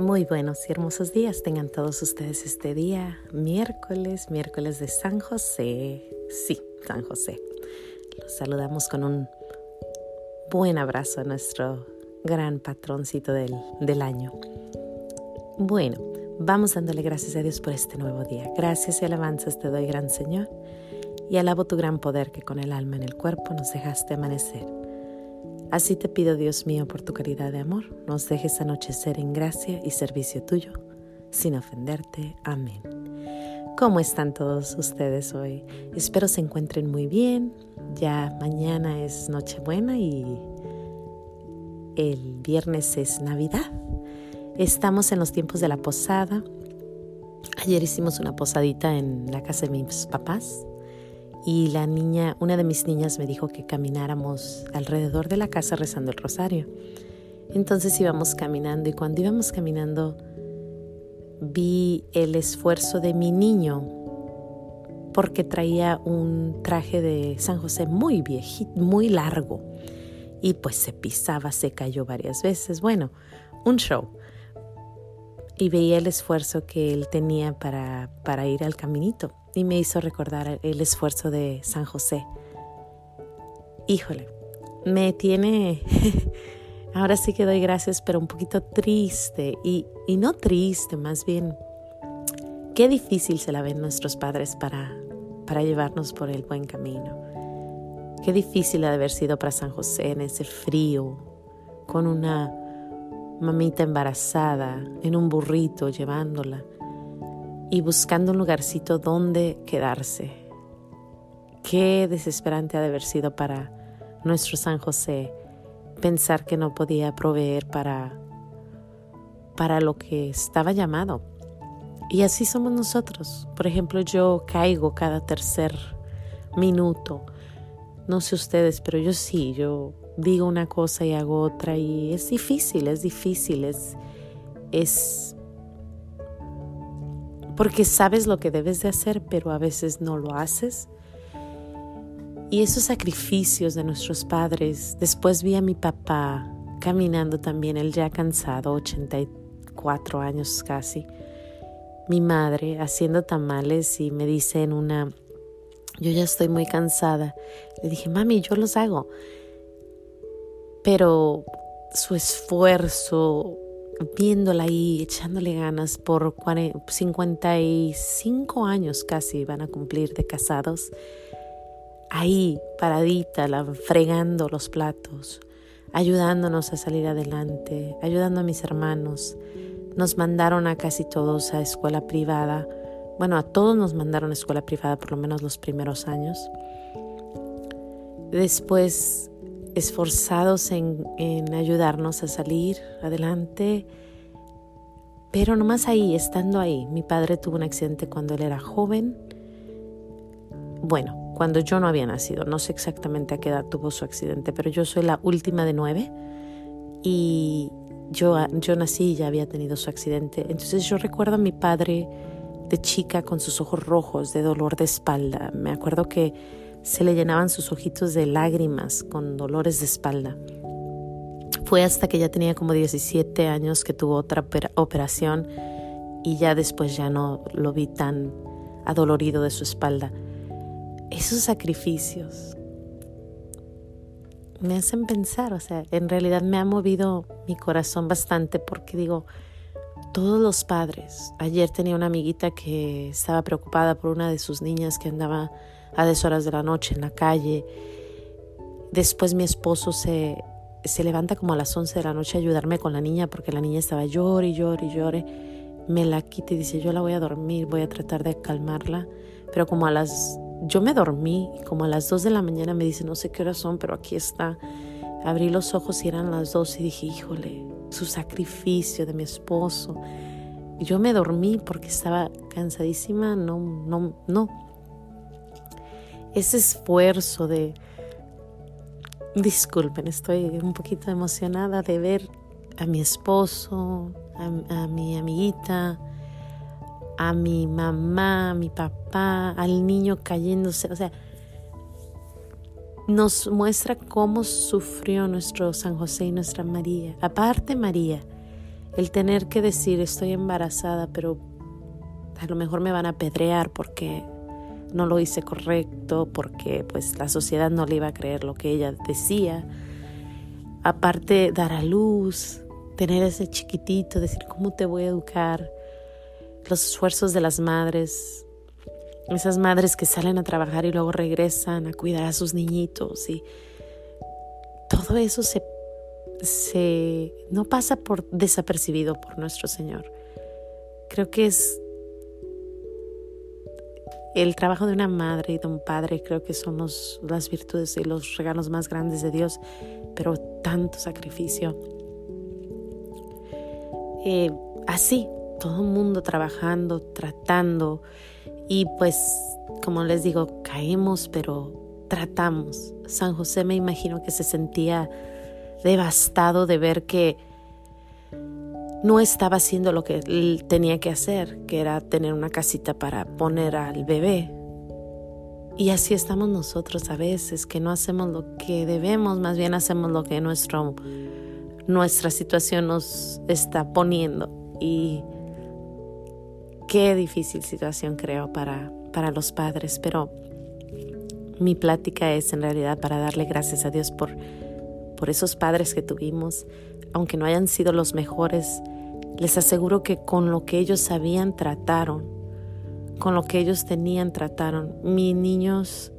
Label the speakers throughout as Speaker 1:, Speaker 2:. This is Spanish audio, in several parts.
Speaker 1: Muy buenos y hermosos días tengan todos ustedes este día, miércoles, miércoles de San José. Sí, San José. Los saludamos con un buen abrazo a nuestro gran patroncito del, del año. Bueno, vamos dándole gracias a Dios por este nuevo día. Gracias y alabanzas te doy, gran Señor, y alabo tu gran poder que con el alma en el cuerpo nos dejaste amanecer. Así te pido, Dios mío, por tu caridad de amor, nos dejes anochecer en gracia y servicio tuyo, sin ofenderte. Amén. ¿Cómo están todos ustedes hoy? Espero se encuentren muy bien. Ya mañana es Nochebuena y el viernes es Navidad. Estamos en los tiempos de la posada. Ayer hicimos una posadita en la casa de mis papás y la niña, una de mis niñas me dijo que camináramos alrededor de la casa rezando el rosario. Entonces íbamos caminando y cuando íbamos caminando vi el esfuerzo de mi niño porque traía un traje de San José muy viejito, muy largo y pues se pisaba, se cayó varias veces. Bueno, un show. Y veía el esfuerzo que él tenía para, para ir al caminito y me hizo recordar el esfuerzo de San José. Híjole, me tiene, ahora sí que doy gracias, pero un poquito triste y, y no triste, más bien, qué difícil se la ven nuestros padres para, para llevarnos por el buen camino. Qué difícil ha de haber sido para San José en ese frío, con una mamita embarazada, en un burrito llevándola y buscando un lugarcito donde quedarse. Qué desesperante ha de haber sido para nuestro San José pensar que no podía proveer para, para lo que estaba llamado. Y así somos nosotros. Por ejemplo, yo caigo cada tercer minuto. No sé ustedes, pero yo sí, yo digo una cosa y hago otra y es difícil, es difícil, es, es porque sabes lo que debes de hacer, pero a veces no lo haces. Y esos sacrificios de nuestros padres, después vi a mi papá caminando también, él ya cansado, 84 años casi, mi madre haciendo tamales y me dice en una, yo ya estoy muy cansada. Le dije, mami, yo los hago. Pero su esfuerzo, viéndola ahí, echándole ganas por 55 años casi van a cumplir de casados, ahí paradita, la, fregando los platos, ayudándonos a salir adelante, ayudando a mis hermanos. Nos mandaron a casi todos a escuela privada. Bueno, a todos nos mandaron a escuela privada por lo menos los primeros años. Después esforzados en, ayudarnos a salir adelante, pero nomás ahí, estando ahí, mi padre tuvo un accidente cuando él era joven. Bueno, cuando yo no había nacido, no sé exactamente a qué edad tuvo su accidente, pero yo soy la última de nueve y yo, yo nací y ya había tenido su accidente. Entonces yo recuerdo a mi padre de chica con sus ojos rojos de dolor de espalda. Me acuerdo que se le llenaban sus ojitos de lágrimas con dolores de espalda. Fue hasta que ya tenía como 17 años que tuvo otra operación y ya después ya no lo vi tan adolorido de su espalda. Esos sacrificios me hacen pensar, o sea, en realidad me ha movido mi corazón bastante porque digo, todos los padres, ayer tenía una amiguita que estaba preocupada por una de sus niñas que andaba a deshoras de la noche en la calle. Después mi esposo se, se levanta como a las 11 de la noche a ayudarme con la niña porque la niña estaba llore y llore y llore. Me la quita y dice, yo la voy a dormir, voy a tratar de calmarla. Pero como a las... Yo me dormí y como a las 2 de la mañana me dice, no sé qué horas son, pero aquí está. Abrí los ojos y eran las 2 y dije, híjole, su sacrificio de mi esposo. Yo me dormí porque estaba cansadísima, no, no, no, ese esfuerzo de, disculpen, estoy un poquito emocionada de ver a mi esposo, a, mi amiguita, a mi mamá, a mi papá, al niño cayéndose, o sea, nos muestra cómo sufrió nuestro San José y nuestra María. Aparte María, el tener que decir estoy embarazada, pero a lo mejor me van a apedrear porque no lo hice correcto, porque pues la sociedad no le iba a creer lo que ella decía. Aparte, dar a luz, tener ese chiquitito, decir cómo te voy a educar, los esfuerzos de las madres, esas madres que salen a trabajar y luego regresan a cuidar a sus niñitos y todo eso se, se no pasa por desapercibido por nuestro Señor. Creo que es el trabajo de una madre y de un padre, creo que somos las virtudes y los regalos más grandes de Dios, pero tanto sacrificio. Eh, así, todo el mundo trabajando, tratando y pues, como les digo, caemos, pero tratamos. San José me imagino que se sentía devastado de ver que no estaba haciendo lo que tenía que hacer, que era tener una casita para poner al bebé. Y así estamos nosotros a veces, que no hacemos lo que debemos, más bien hacemos lo que nuestro, nuestra situación nos está poniendo. Y qué difícil situación creo para, para los padres, pero mi plática es en realidad para darle gracias a Dios por, por esos padres que tuvimos, aunque no hayan sido los mejores, les aseguro que con lo que ellos sabían trataron, con lo que ellos tenían trataron. Mis niños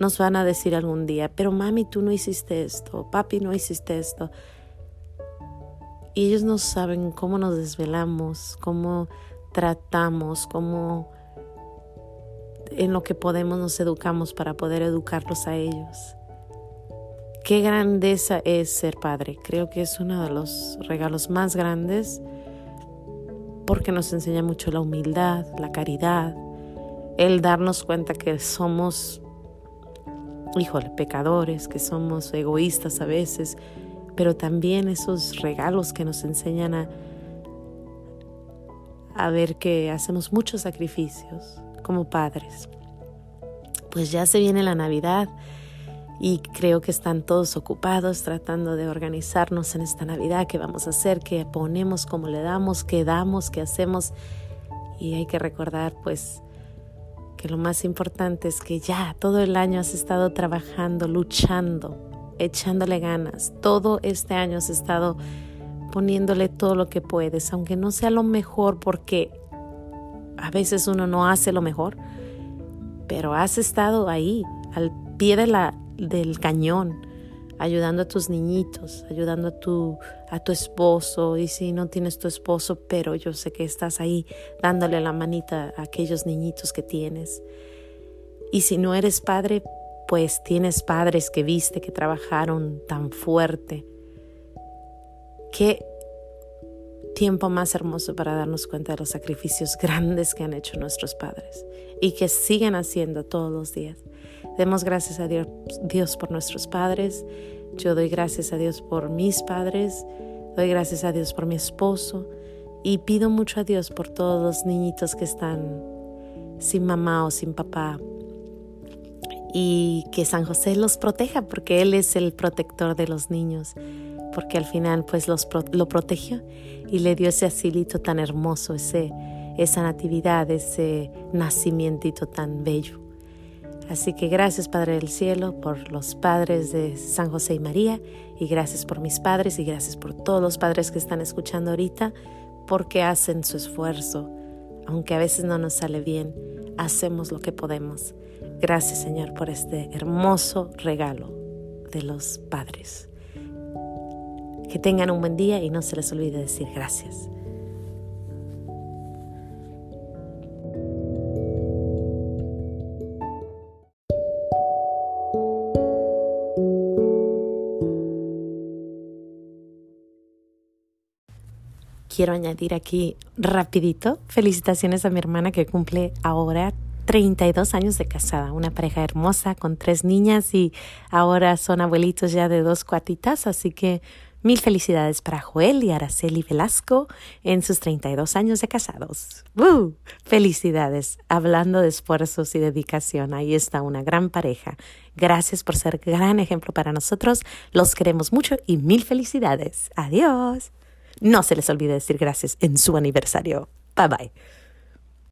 Speaker 1: nos van a decir algún día, pero mami, tú no hiciste esto, papi, no hiciste esto. Y ellos no saben cómo nos desvelamos, cómo tratamos, cómo en lo que podemos nos educamos para poder educarlos a ellos. Qué grandeza es ser padre. Creo que es uno de los regalos más grandes porque nos enseña mucho la humildad, la caridad, el darnos cuenta que somos, híjole, pecadores, que somos egoístas a veces, pero también esos regalos que nos enseñan a, a ver que hacemos muchos sacrificios como padres. Pues ya se viene la Navidad y creo que están todos ocupados tratando de organizarnos en esta Navidad, qué vamos a hacer, qué ponemos, cómo le damos, qué damos, qué hacemos. Y hay que recordar pues que lo más importante es que ya todo el año has estado trabajando, luchando, echándole ganas. Todo este año has estado poniéndole todo lo que puedes, aunque no sea lo mejor porque a veces uno no hace lo mejor, pero has estado ahí al pie de la, del cañón, ayudando a tus niñitos, ayudando a tu, a tu esposo, y si no tienes tu esposo, pero yo sé que estás ahí dándole la manita a aquellos niñitos que tienes. Y si no eres padre, pues tienes padres que viste que trabajaron tan fuerte. Qué tiempo más hermoso para darnos cuenta de los sacrificios grandes que han hecho nuestros padres y que siguen haciendo todos los días. Demos gracias a Dios, por nuestros padres. Yo doy gracias a Dios por mis padres. Doy gracias a Dios por mi esposo. Y pido mucho a Dios por todos los niñitos que están sin mamá o sin papá. Y que San José los proteja porque Él es el protector de los niños. Porque al final pues los, lo protegió y le dio ese asilito tan hermoso, ese, esa natividad, ese nacimiento tan bello. Así que gracias Padre del Cielo por los padres de San José y María y gracias por mis padres y gracias por todos los padres que están escuchando ahorita porque hacen su esfuerzo. Aunque a veces no nos sale bien, hacemos lo que podemos. Gracias Señor por este hermoso regalo de los padres. Que tengan un buen día y no se les olvide decir gracias. Quiero añadir aquí rapidito felicitaciones a mi hermana que cumple ahora 32 años de casada, una pareja hermosa con tres niñas y ahora son abuelitos ya de dos cuatitas, así que mil felicidades para Joel y Araceli Velasco en sus 32 años de casados. ¡Uh! Felicidades, hablando de esfuerzos y dedicación, ahí está una gran pareja. Gracias por ser gran ejemplo para nosotros, los queremos mucho y mil felicidades. Adiós. No se les olvide decir gracias en su aniversario. Bye bye.